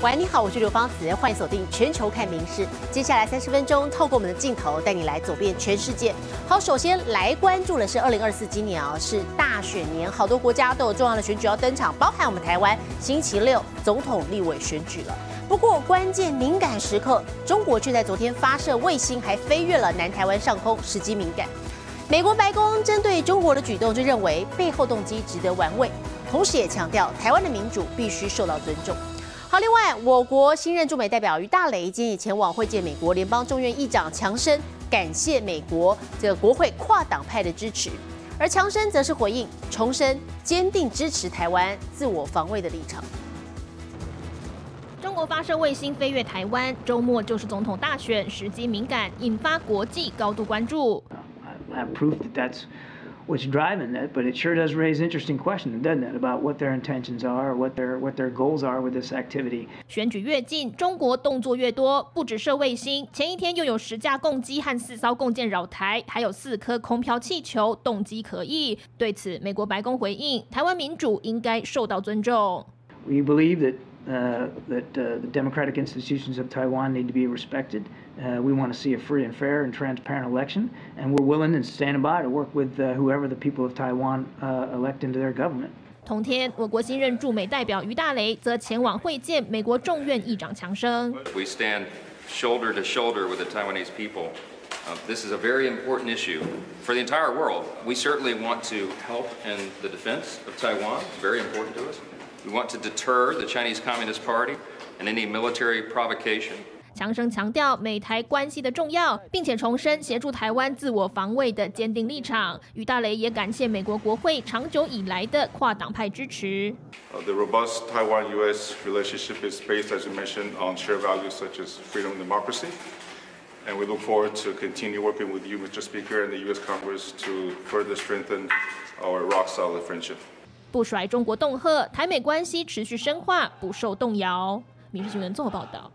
喂，你好，我是刘芳慈，欢迎锁定全球看名事。接下来三十分钟，透过我们的镜头带你来走遍全世界。好，首先来关注的是二零二四今年啊，是大选年，好多国家都有重要的选举要登场，包含我们台湾，星期六总统立委选举了。不过关键敏感时刻，中国却在昨天发射卫星，还飞越了南台湾上空，时机敏感。美国白宫针对中国的举动，就认为背后动机值得玩味，同时也强调台湾的民主必须受到尊重。好，另外，我国新任驻美代表于大雷今天也前往会见美国联邦众院议长强生，感谢美国这个国会跨党派的支持。而强生则是回应，重申坚定支持台湾自我防卫的立场。中国发射卫星飞越台湾，周末就是总统大选，时机敏感，引发国际高度关注。what's driving it, but it sure does raise interesting questions, doesn't it, about what their intentions are, what their what their goals are with this activity. 选举越近，中国动作越多，不只射卫星，前一天又有十架共机和四艘共舰扰台，还有四颗空飘气球，动机可疑。对此，美国白宫回应：台湾民主应该受到尊重。We believe that uh, that uh, the democratic institutions of Taiwan need to be respected. Uh, we want to see a free and fair and transparent election, and we're willing and standing by to work with uh, whoever the people of Taiwan uh, elect into their government. 同天，我国新任驻美代表于大雷则前往会见美国众院议长强生。We stand shoulder to shoulder with the Taiwanese people. Uh, this is a very important issue for the entire world. We certainly want to help in the defense of Taiwan. It's very important to us. We want to deter the Chinese Communist Party and any military provocation. 强生强调美台关系的重要，并且重申协助台湾自我防卫的坚定立场。于大雷也感谢美国国会长久以来的跨党派支持。The robust Taiwan-U.S. relationship is based, as you mentioned, on shared values such as freedom and democracy, and we look forward to continue working with you, Mr. Speaker, and the U.S. Congress to further strengthen our rock-solid friendship. 不甩中国恫吓，台美关系持续深化，不受动摇。民事新闻综合报道。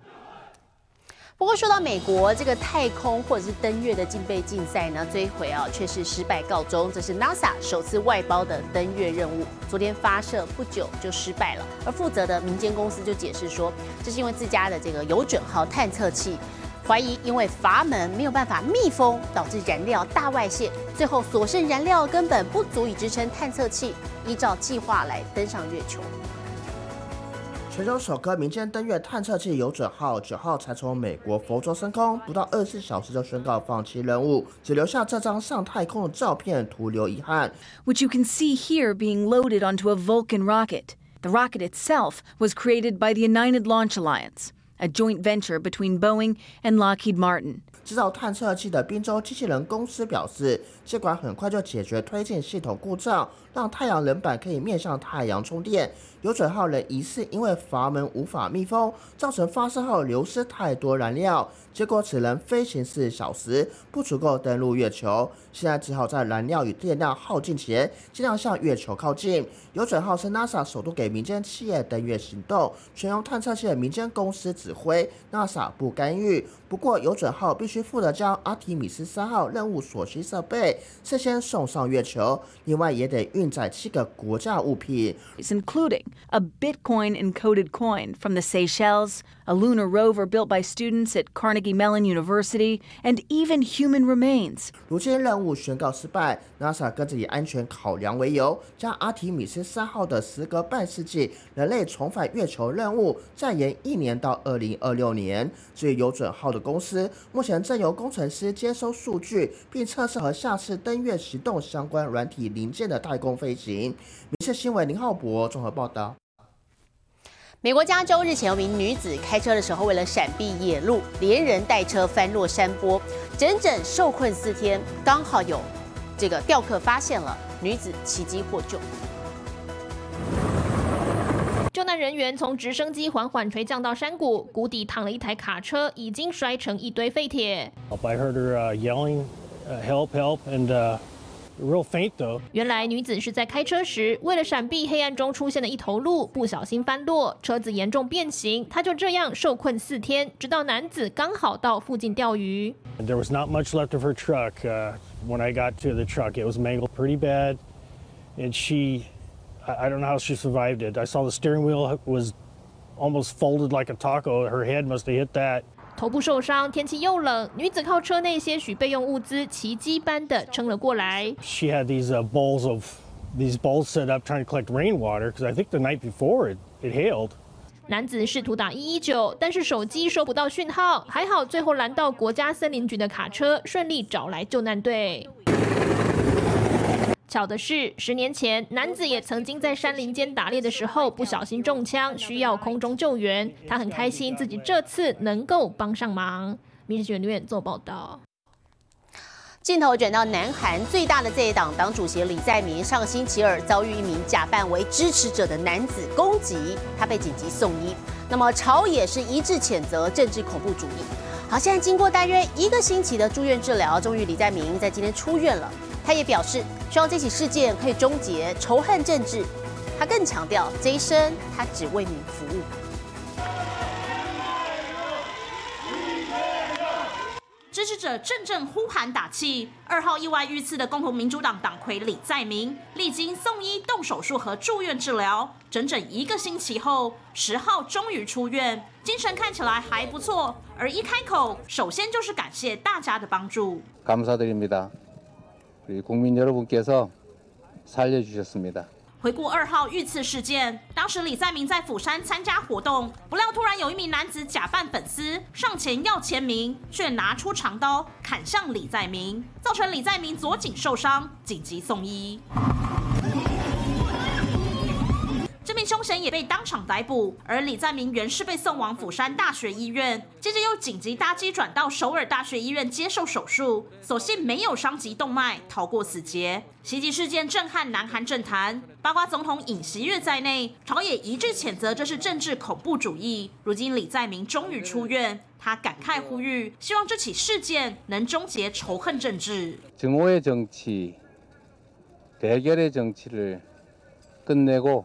不过说到美国这个太空或者是登月的竞备竞赛呢，这一回啊却是失败告终。这是 NASA 首次外包的登月任务，昨天发射不久就失败了。而负责的民间公司就解释说，这是因为自家的这个有准号探测器怀疑因为阀门没有办法密封，导致燃料大外泄，最后所剩燃料根本不足以支撑探测器依照计划来登上月球。全球首颗民间登月探测器“有准号”九号才从美国佛州升空，不到二十四小时就宣告放弃任务，只留下这张上太空的照片，徒留遗憾。Which you can see here being loaded onto a Vulcan rocket. The rocket itself was created by the United Launch Alliance, a joint venture between Boeing and Lockheed Martin. 制造探测器的宾州机器人公司表示，这款很快就解决推进系统故障，让太阳能板可以面向太阳充电。有准号人疑似因为阀门无法密封，造成发射后流失太多燃料，结果只能飞行四小时，不足够登陆月球。现在只好在燃料与电量耗尽前，尽量向月球靠近。有准号是 NASA 首度给民间企业登月行动，全用探测器的民间公司指挥，NASA 不干预。不过有准号必须负责将阿提米斯三号任务所需设备事先送上月球，另外也得运 载七个国家物品，including a Bitcoin encoded coin from the Seychelles, a lunar rover built by students at Carnegie Mellon University, and even human remains. 如今任务宣告失败，NASA 跟着以安全考量为由，将阿提米斯三号的时隔半世纪人类重返月球任务再延一年到二零二六年。至于有准号的公司，目前正由工程师接收数据，并测试和下次登月行动相关软体零件的太 空飞行。民事新闻林浩博综合报道。美国加州日前有名女子开车的时候，为了闪避野鹿，连人带车翻落山坡，整整受困四天。刚好有这个钓客发现了女子，奇迹获救。救难人员从直升机缓缓垂降到山谷，谷底躺了一台卡车，已经摔成一堆废铁。I heard her yelling, "Help! Help!" and real faint though. 原来女子是在开车时，为了闪避黑暗中出现的一头鹿，不小心翻落，车子严重变形，她就这样受困四天，直到男子刚好到附近钓鱼。There was not much left of her truck. When I got to the truck, it was mangled pretty bad, and she. I don't know how she survived it. I saw the steering wheel was almost folded like a taco. Her head must have hit that. 头部受伤，天气又冷，女子靠车内些许备用物资，奇迹般的撑了过来。She had these uh, bowls of these bowls set up trying to collect rainwater because I think the night before it it hailed. 男子试图打一一九，但是手机收不到讯号，还好最后拦到国家森林局的卡车，顺利找来救难队。巧的是，十年前男子也曾经在山林间打猎的时候不小心中枪，需要空中救援。他很开心自己这次能够帮上忙。民事新闻留言做报道。镜头转到南韩最大的在野党党主席李在明，上星期二遭遇一名假扮为支持者的男子攻击，他被紧急送医。那么朝野是一致谴责政治恐怖主义。好，现在经过大约一个星期的住院治疗，终于李在明在今天出院了。他也表示，希望这起事件可以终结仇恨政治。他更强调，这一生他只为民服务。支持者阵阵呼喊打气。二号意外遇刺的共同民主党党魁李在明，历经送医、动手术和住院治疗，整整一个星期后，十号终于出院，精神看起来还不错。而一开口，首先就是感谢大家的帮助。감사드립니다 回顾二号遇刺事件，当时李在明在釜山参加活动，不料突然有一名男子假扮粉丝上前要签名，却拿出长刀砍向李在明，造成李在明左颈受伤，紧急送医。名凶嫌也被当场逮捕，而李在明原是被送往釜山大学医院，接着又紧急搭机转到首尔大学医院接受手术，所幸没有伤及动脉，逃过死劫。袭击事件震撼南韩政坛，包括总统尹锡悦在内，朝野一致谴责这是政治恐怖主义。如今李在明终于出院，他感慨呼吁，希望这起事件能终结仇恨政治。증오의정치대결의정치를끝내고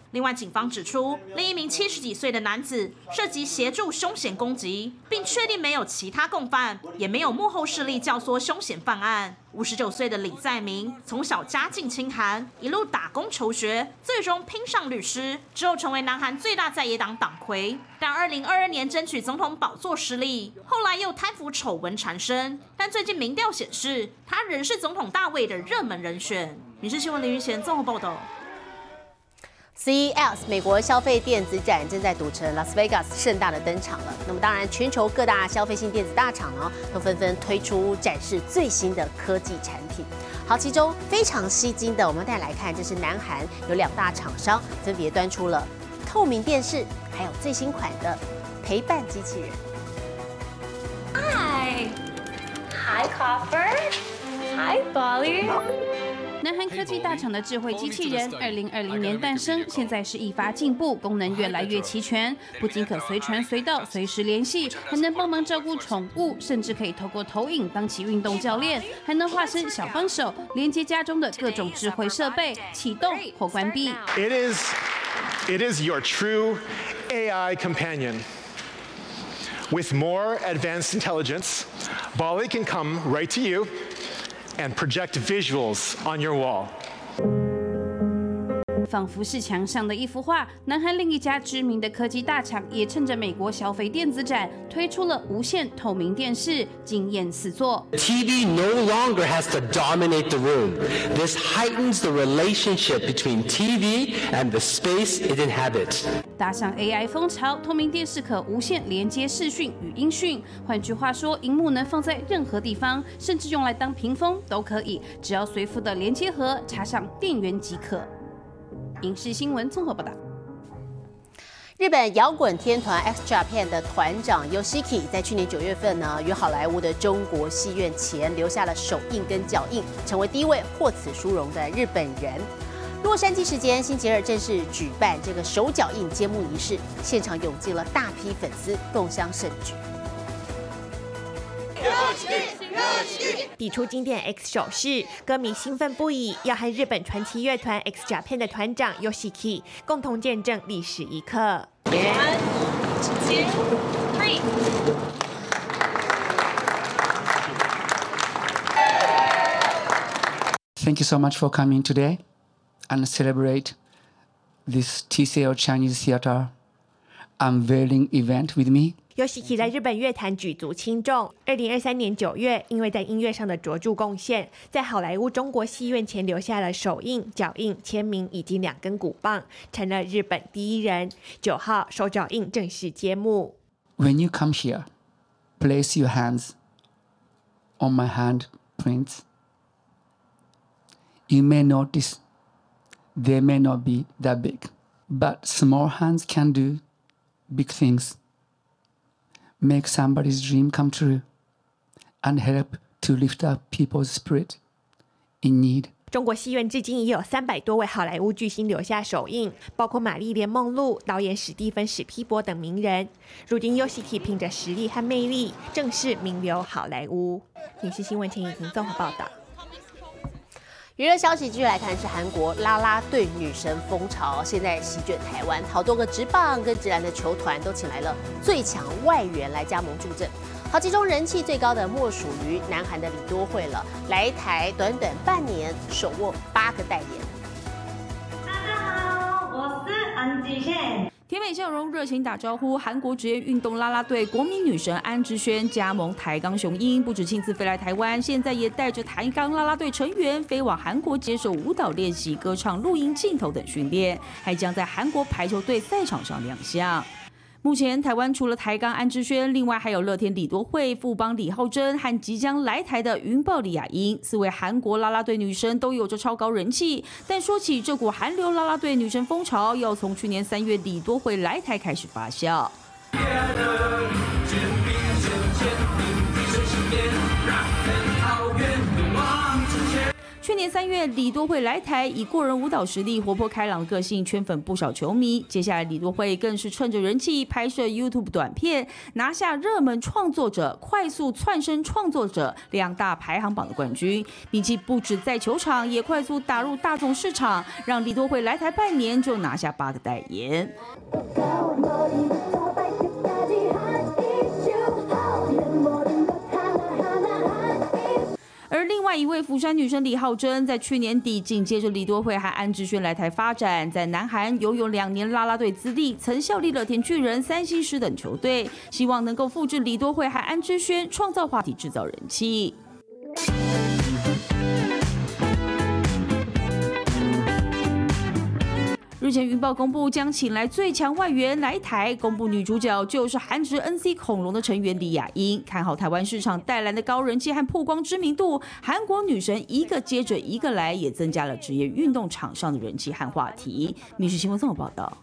另外，警方指出，另一名七十几岁的男子涉及协助凶险攻击，并确定没有其他共犯，也没有幕后势力教唆凶险犯案。五十九岁的李在明从小家境清寒，一路打工求学，最终拼上律师，之后成为南韩最大在野党党魁。但二零二二年争取总统宝座失利，后来又贪腐丑闻缠身。但最近民调显示，他仍是总统大位的热门人选。民事新闻林云贤综合报道。CES 美国消费电子展正在赌城拉斯维加斯盛大的登场了。那么当然，全球各大消费性电子大厂呢，都纷纷推出展示最新的科技产品。好，其中非常吸睛的，我们再来看，这是南韩有两大厂商分别端出了透明电视，还有最新款的陪伴机器人。Hi，Hi，Coffer，Hi，Bolly 南韩科技大厂的智慧机器人，二零二零年诞生，现在是一发进步，功能越来越齐全，不仅可随传随到，随时联系，还能帮忙照顾宠物，甚至可以透过投影当起运动教练，还能化身小帮手，连接家中的各种智慧设备，启动或关闭。It is, it is your true AI companion. With more advanced intelligence, Bali can come right to you. And project visuals on your wall. 仿佛是墙上的一幅画。南韩另一家知名的科技大厂也趁着美国消费电子展推出了无线透明电视，惊艳四座。TV no longer has to dominate the room. This heightens the relationship between TV and the space it inhabits. 搭上 AI 风潮，透明电视可无线连接视讯与音讯。换句话说，荧幕能放在任何地方，甚至用来当屏风都可以，只要随附的连接盒插上电源即可。影视新闻综合报道：日本摇滚天团 X Japan 的团长 Yoshiki 在去年九月份呢，于好莱坞的中国戏院前留下了手印跟脚印，成为第一位获此殊荣的日本人。洛杉矶时间星期二正式举办这个手脚印揭幕仪式，现场涌进了大批粉丝共襄盛举。比出经典 X 手势，歌迷兴奋不已，要和日本传奇乐团 X Japan 的团长 Yoshiki 共同见证历史一刻。Thank you so much for coming today and celebrate this TCL Chinese Theater unveiling event with me. Yoshiki 在日本乐坛举足轻重。二零二三年九月，因为在音乐上的卓着贡献，在好莱坞中国戏院前留下了手印、脚印、签名以及两根鼓棒，成了日本第一人。九号手脚印正式揭幕。When you come here, place your hands on my hand prints. You may notice they may not be that big, but small hands can do big things. Make somebody's dream come true and help to lift up people's spirit in need. 中国戏院至今已有三百多位好莱坞巨星留下手印，包括玛丽莲·梦露、导演史蒂芬·史皮伯等名人。如今，Yoshiki 凭着实力和魅力，正式名流好莱坞。影视新闻请已经综合报道。娱乐消息继续来看，是韩国啦啦队女神风潮，现在席卷台湾，好多个直棒跟直男的球团都请来了最强外援来加盟助阵。好，其中人气最高的莫属于南韩的李多惠了，来台短短半年，手握八个代言。大家好，我是安吉宪。甜美笑容，热情打招呼。韩国职业运动啦啦队国民女神安之轩加盟台钢雄鹰，不止亲自飞来台湾，现在也带着台钢啦啦队成员飞往韩国接受舞蹈练习、歌唱、录音、镜头等训练，还将在韩国排球队赛场上亮相。目前台湾除了台钢安之轩，另外还有乐天李多惠、富邦李浩珍和即将来台的云豹李雅英，四位韩国啦啦队女生都有着超高人气。但说起这股韩流啦啦队女神风潮，要从去年三月底多惠来台开始发酵。去年三月，李多惠来台，以过人舞蹈实力、活泼开朗的个性圈粉不少球迷。接下来，李多惠更是趁着人气拍摄 YouTube 短片，拿下热门创作者、快速窜升创作者两大排行榜的冠军。并且不止在球场，也快速打入大众市场，让李多惠来台半年就拿下八个代言。一位釜山女生李浩珍，在去年底紧接着李多惠和安志轩来台发展，在南韩拥有两年啦啦队资历，曾效力乐天巨人、三星狮等球队，希望能够复制李多惠和安志轩，创造话题，制造人气。日前，云豹公布将请来最强外援来台，公布女主角就是韩职 NC 恐龙的成员李雅英。看好台湾市场带来的高人气和曝光知名度，韩国女神一个接着一个来，也增加了职业运动场上的人气和话题。密室新闻这么报道。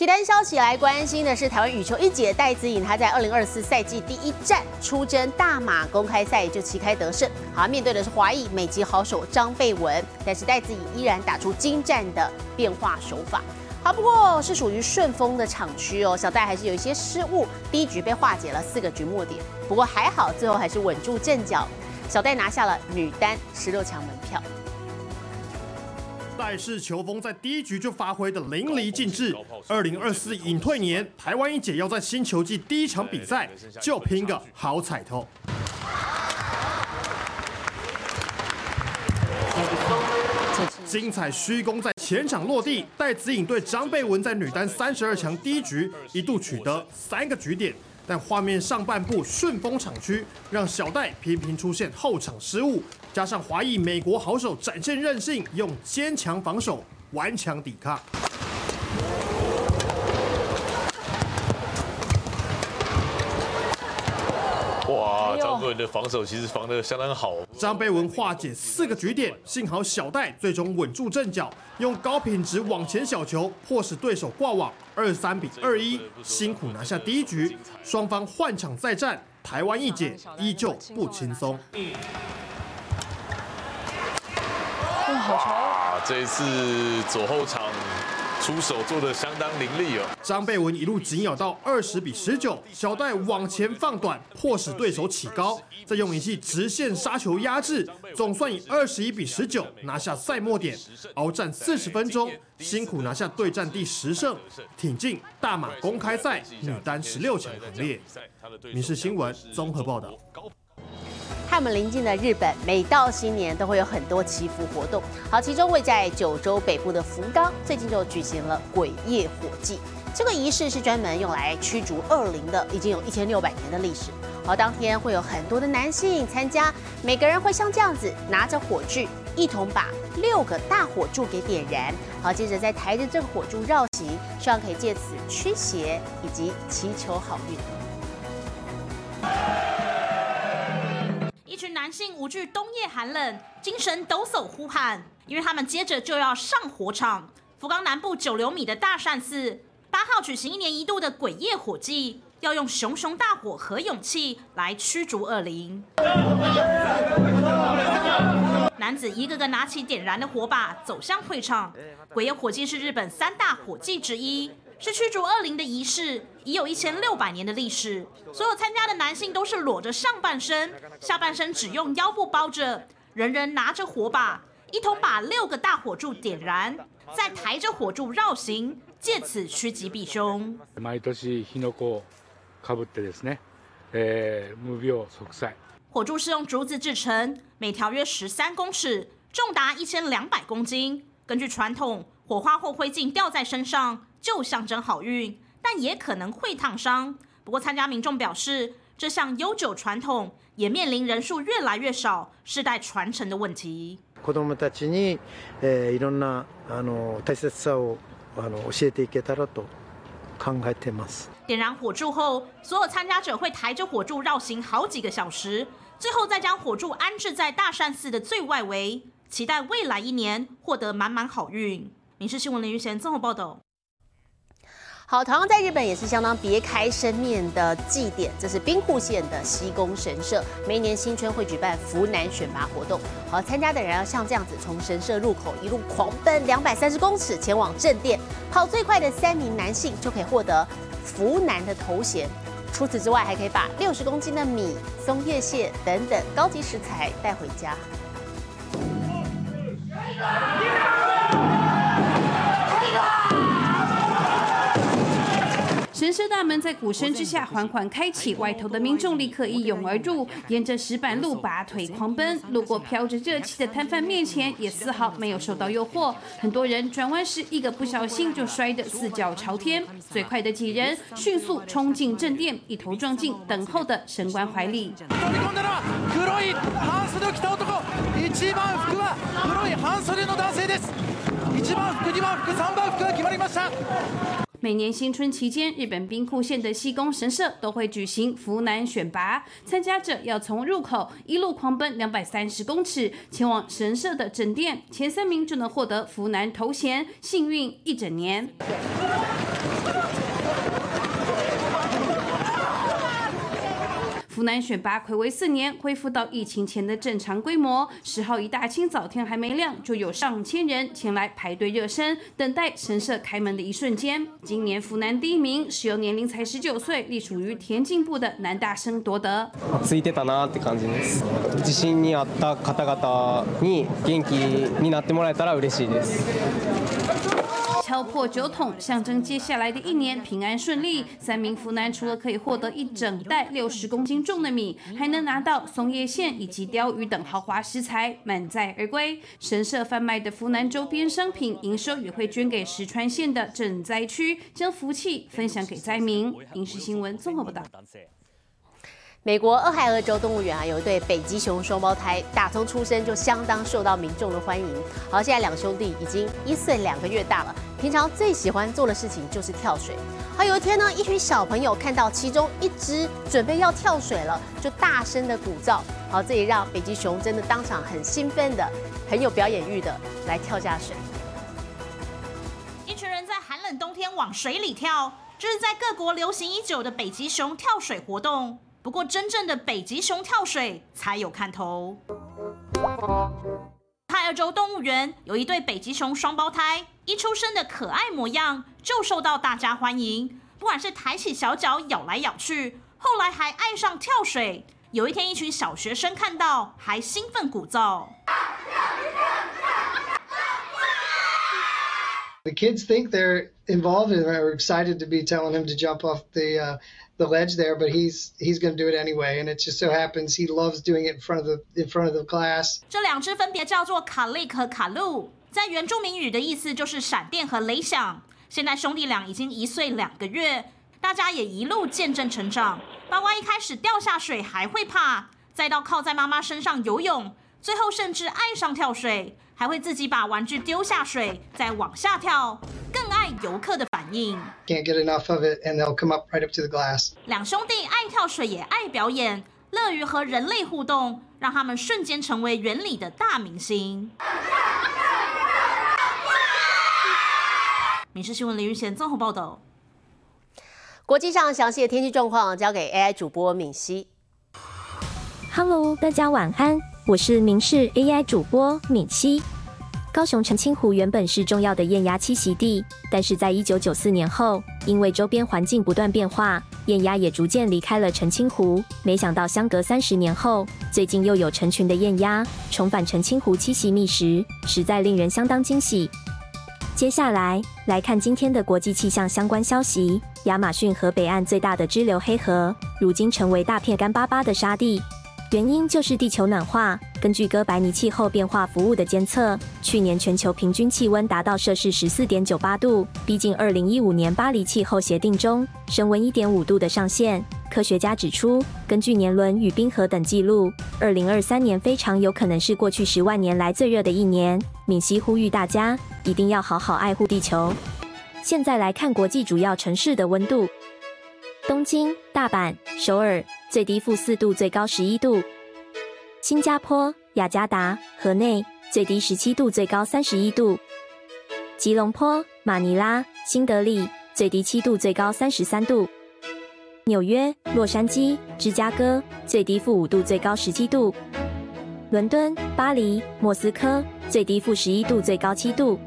体坛消息来关心的是台湾羽球一姐戴资颖，她在二零二四赛季第一站出征大马公开赛就旗开得胜。好，面对的是华裔美籍好手张贝文，但是戴资颖依然打出精湛的变化手法。好，不过是属于顺风的场区哦，小戴还是有一些失误，第一局被化解了四个局末点。不过还好，最后还是稳住阵脚，小戴拿下了女单十六强门票。戴氏球风在第一局就发挥的淋漓尽致。二零二四隐退年，台湾一姐要在新球季第一场比赛就拼个好彩头。精彩虚攻在前场落地，戴子颖对张贝文在女单三十二强第一局一度取得三个局点，但画面上半部顺风场区让小戴频频出现后场失误。加上华裔美国好手展现韧性，用坚强防守顽强抵抗。哇，张贝文的防守其实防得相当好。张贝文化解四个局点，幸好小戴最终稳住阵脚，用高品质往前小球迫使对手挂网，二三比二一，辛苦拿下第一局。双方换场再战，台湾一姐依旧不轻松。哇，这一次左后场出手做的相当凌厉哦。张贝文一路紧咬到二十比十九，小戴往前放短，迫使对手起高，再用一记直线杀球压制，总算以二十一比十九拿下赛末点，鏖战四十分钟，辛苦拿下对战第十胜，挺进大马公开赛女单十六强行列。民事新闻综合报道。和我们邻近的日本，每到新年都会有很多祈福活动。好，其中位在九州北部的福冈，最近就举行了鬼夜火祭。这个仪式是专门用来驱逐恶灵的，已经有一千六百年的历史。好，当天会有很多的男性参加，每个人会像这样子拿着火炬，一同把六个大火柱给点燃。好，接着再抬着这个火柱绕行，希望可以借此驱邪以及祈求好运。男性无惧冬夜寒冷，精神抖擞呼喊，因为他们接着就要上火场。福冈南部九流米的大善寺，八号举行一年一度的鬼夜火祭，要用熊熊大火和勇气来驱逐恶灵。男子一个个拿起点燃的火把，走向会场。鬼夜火祭是日本三大火祭之一。是驱逐恶灵的仪式，已有一千六百年的历史。所有参加的男性都是裸着上半身，下半身只用腰部包着，人人拿着火把，一同把六个大火柱点燃，再抬着火柱绕行，借此趋吉避凶。毎年火の粉かぶってですね、え無病息災。火柱是用竹子制成，每条约十三公尺，重达一千两百公斤。根据传统，火花或灰烬掉在身上。 就象征好运，但也可能会烫伤。不过，参加民众表示，这项悠久传统也面临人数越来越少、世代传承的问题。子供たちにいろんなあの大切さをあの教えていけたらと考えてます。点燃火柱后，所有参加者会抬着火柱绕行好几个小时，最后再将火柱安置在大善寺的最外围，期待未来一年获得满满好运。《民事新闻》林玉贤综合报道。 好，同样在日本也是相当别开生面的祭典，这是兵库县的西宫神社，每年新春会举办福男选拔活动。好，参加的人要像这样子，从神社入口一路狂奔两百三十公尺前往正殿，跑最快的三名男性就可以获得福男的头衔。除此之外，还可以把六十公斤的米、松叶蟹等等高级食材带回家。神社大门在鼓声之下缓缓开启，外头的民众立刻一涌而入，沿着石板路拔腿狂奔，路过飘着热气的摊贩面前，也丝毫没有受到诱惑。很多人转弯时一个不小心就摔得四脚朝天，最快的几人迅速冲进正殿，一头撞进等候的神官怀里。每年新春期间，日本兵库县的西宫神社都会举行福男选拔，参加者要从入口一路狂奔两百三十公尺，前往神社的正殿，前三名就能获得福男头衔，幸运一整年。湖南选拔魁违四年，恢复到疫情前的正常规模。十号一大清早，天还没亮，就有上千人前来排队热身，等待神社开门的一瞬间。今年湖南第一名是由年龄才十九岁、隶属于田径部的男大生夺得。ついてたなって感じです。自信にあった方々に元気になってもらえたら嬉しいです。 敲破酒桶，象征接下来的一年平安顺利。三名福男除了可以获得一整袋六十公斤重的米，还能拿到松叶线以及鲷鱼等豪华食材，满载而归。神社贩卖的福南周边商品营收也会捐给石川县的赈灾区，将福气分享给灾民。影视新闻综合报道。美国俄亥俄州动物园啊，有一对北极熊双胞胎，打从出生就相当受到民众的欢迎。好，现在两兄弟已经一岁两个月大了，平常最喜欢做的事情就是跳水。好，有一天呢，一群小朋友看到其中一只准备要跳水了，就大声的鼓噪。好，这也让北极熊真的当场很兴奋的，很有表演欲的来跳下水。一群人在寒冷冬天往水里跳，这是在各国流行已久的北极熊跳水活动。不过，真正的北极熊跳水才有看头。泰尔州动物园有一对北极熊双胞胎，一出生的可爱模样就受到大家欢迎。不管是抬起小脚咬来咬去，后来还爱上跳水。有一天，一群小学生看到，还兴奋鼓噪。Involved and are excited to be telling him to jump off the uh, the ledge there, but he's he's going to do it anyway. And it just so happens he loves doing it in front of the in front of the class. 这两只分别叫做卡利和卡路，在原住民语的意思就是闪电和雷响。现在兄弟俩已经一岁两个月，大家也一路见证成长。包括一开始掉下水还会怕，再到靠在妈妈身上游泳，最后甚至爱上跳水，还会自己把玩具丢下水再往下跳，更爱游客的反应。Can't get enough of it, and they'll come up right up to the glass. 两兄弟爱跳水也爱表演，乐于和人类互动，让他们瞬间成为园里的大明星。民事新闻林玉贤综合报道。国际上详细的天气状况交给 AI 主播敏熙。Hello，大家晚安，我是民视 AI 主播敏熙。高雄澄清湖原本是重要的燕鸭栖息地，但是在一九九四年后，因为周边环境不断变化，燕鸭也逐渐离开了澄清湖。没想到相隔三十年后，最近又有成群的燕鸭重返澄清湖栖息觅食，实在令人相当惊喜。接下来来看今天的国际气象相关消息。亚马逊河北岸最大的支流黑河，如今成为大片干巴巴的沙地，原因就是地球暖化。根据哥白尼气候变化服务的监测，去年全球平均气温达到摄氏十四点九八度，逼近二零一五年巴黎气候协定中升温一点五度的上限。科学家指出，根据年轮与冰河等记录，二零二三年非常有可能是过去十万年来最热的一年。敏熙呼吁大家一定要好好爱护地球。现在来看国际主要城市的温度：东京、大阪、首尔最低负四度，最高十一度；新加坡、雅加达、河内最低十七度，最高三十一度；吉隆坡、马尼拉、新德里最低七度，最高三十三度；纽约、洛杉矶、芝加哥最低负五度，最高十七度；伦敦、巴黎、莫斯科最低负十一度，最高七度。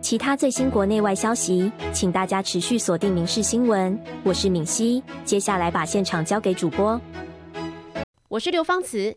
其他最新国内外消息，请大家持续锁定《民事新闻》。我是敏熙，接下来把现场交给主播。我是刘芳慈，